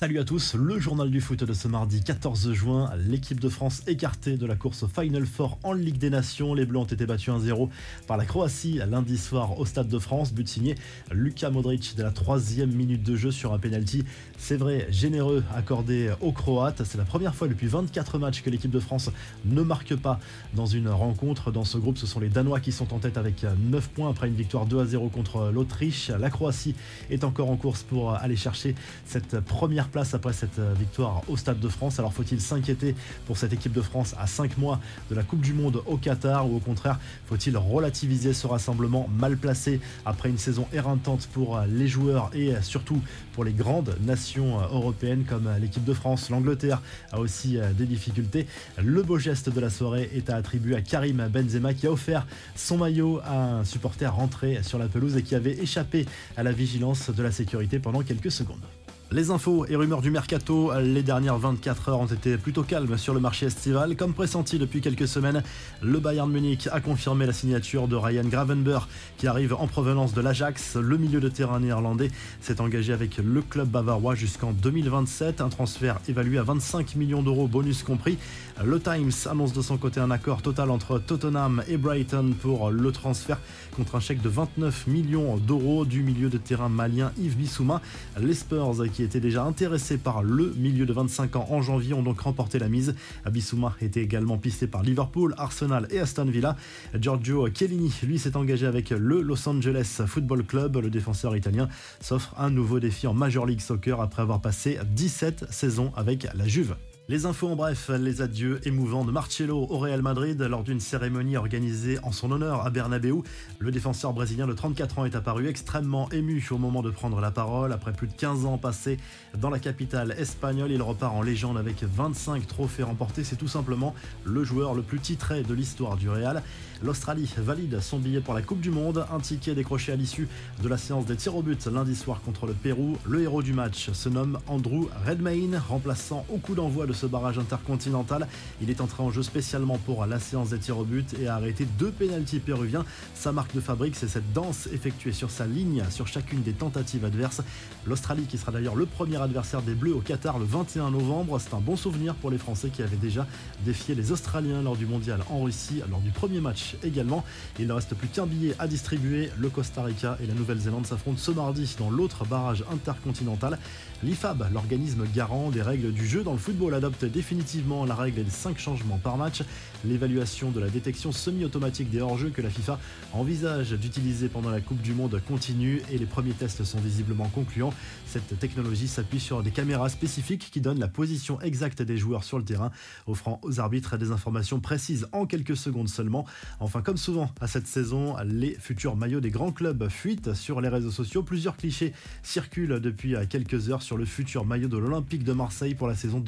Salut à tous, le journal du foot de ce mardi 14 juin. L'équipe de France écartée de la course Final Four en Ligue des Nations. Les Bleus ont été battus 1-0 par la Croatie lundi soir au Stade de France. But signé Luka Modric dès la troisième minute de jeu sur un penalty. C'est vrai, généreux accordé aux Croates. C'est la première fois depuis 24 matchs que l'équipe de France ne marque pas dans une rencontre. Dans ce groupe, ce sont les Danois qui sont en tête avec 9 points après une victoire 2-0 contre l'Autriche. La Croatie est encore en course pour aller chercher cette première place après cette euh, victoire au Stade de France. Alors faut-il s'inquiéter pour cette équipe de France à 5 mois de la Coupe du Monde au Qatar ou au contraire faut-il relativiser ce rassemblement mal placé après une saison éreintante pour euh, les joueurs et euh, surtout pour les grandes nations européennes comme l'équipe de France, l'Angleterre a aussi des difficultés. Le beau geste de la soirée est à attribuer à Karim Benzema qui a offert son maillot à un supporter rentré sur la pelouse et qui avait échappé à la vigilance de la sécurité pendant quelques secondes. Les infos et rumeurs du mercato, les dernières 24 heures ont été plutôt calmes sur le marché estival. Comme pressenti depuis quelques semaines, le Bayern Munich a confirmé la signature de Ryan Gravenberg qui arrive en provenance de l'Ajax. Le milieu de terrain néerlandais s'est engagé avec le club bavarois jusqu'en 2027. Un transfert évalué à 25 millions d'euros, bonus compris. Le Times annonce de son côté un accord total entre Tottenham et Brighton pour le transfert contre un chèque de 29 millions d'euros du milieu de terrain malien Yves Bissouma. Les Spurs étaient déjà intéressés par le milieu de 25 ans en janvier ont donc remporté la mise. Bissouma était également pisté par Liverpool, Arsenal et Aston Villa. Giorgio Chiellini, lui, s'est engagé avec le Los Angeles Football Club. Le défenseur italien s'offre un nouveau défi en Major League Soccer après avoir passé 17 saisons avec la Juve. Les infos en bref, les adieux émouvants de Marcelo au Real Madrid lors d'une cérémonie organisée en son honneur à Bernabeu. Le défenseur brésilien de 34 ans est apparu extrêmement ému au moment de prendre la parole. Après plus de 15 ans passés dans la capitale espagnole, il repart en légende avec 25 trophées remportés. C'est tout simplement le joueur le plus titré de l'histoire du Real. L'Australie valide son billet pour la Coupe du Monde. Un ticket décroché à l'issue de la séance des tirs au but lundi soir contre le Pérou. Le héros du match se nomme Andrew Redmayne, remplaçant au coup d'envoi de ce barrage intercontinental. Il est entré en jeu spécialement pour la séance des tirs au but et a arrêté deux pénalties péruviens. Sa marque de fabrique, c'est cette danse effectuée sur sa ligne sur chacune des tentatives adverses. L'Australie, qui sera d'ailleurs le premier adversaire des Bleus au Qatar le 21 novembre, c'est un bon souvenir pour les Français qui avaient déjà défié les Australiens lors du mondial en Russie, lors du premier match également. Il ne reste plus qu'un billet à distribuer. Le Costa Rica et la Nouvelle-Zélande s'affrontent ce mardi dans l'autre barrage intercontinental. L'IFAB, l'organisme garant des règles du jeu dans le football, définitivement la règle des 5 changements par match. L'évaluation de la détection semi-automatique des hors-jeux que la FIFA envisage d'utiliser pendant la Coupe du Monde continue et les premiers tests sont visiblement concluants. Cette technologie s'appuie sur des caméras spécifiques qui donnent la position exacte des joueurs sur le terrain, offrant aux arbitres des informations précises en quelques secondes seulement. Enfin, comme souvent à cette saison, les futurs maillots des grands clubs fuitent sur les réseaux sociaux. Plusieurs clichés circulent depuis quelques heures sur le futur maillot de l'Olympique de Marseille pour la saison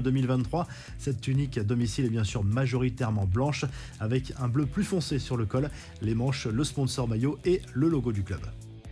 2022-2023. Cette tunique à domicile est bien sûr majoritairement blanche avec un bleu plus foncé sur le col, les manches, le sponsor maillot et le logo du club.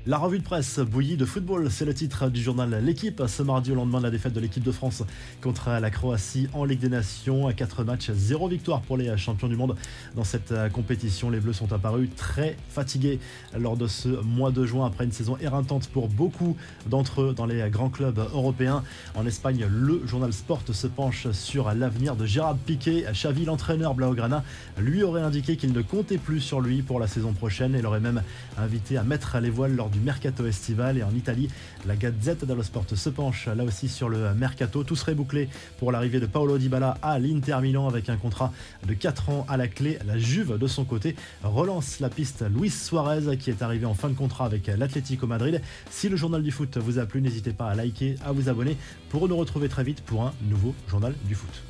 La revue de presse bouillie de football, c'est le titre du journal L'équipe. Ce mardi, au lendemain de la défaite de l'équipe de France contre la Croatie en Ligue des Nations, à 4 matchs, 0 victoire pour les champions du monde. Dans cette compétition, les Bleus sont apparus très fatigués lors de ce mois de juin après une saison éreintante pour beaucoup d'entre eux dans les grands clubs européens. En Espagne, le journal Sport se penche sur l'avenir de Gérard Piquet. Xavi, l'entraîneur Blaugrana, lui aurait indiqué qu'il ne comptait plus sur lui pour la saison prochaine et l'aurait même invité à mettre les voiles lors mercato estival. Et en Italie, la Gazette dello Sport se penche là aussi sur le mercato. Tout serait bouclé pour l'arrivée de Paolo Dybala à l'Inter Milan avec un contrat de 4 ans à la clé. La Juve, de son côté, relance la piste Luis Suarez qui est arrivé en fin de contrat avec l'Atlético Madrid. Si le journal du foot vous a plu, n'hésitez pas à liker, à vous abonner pour nous retrouver très vite pour un nouveau journal du foot.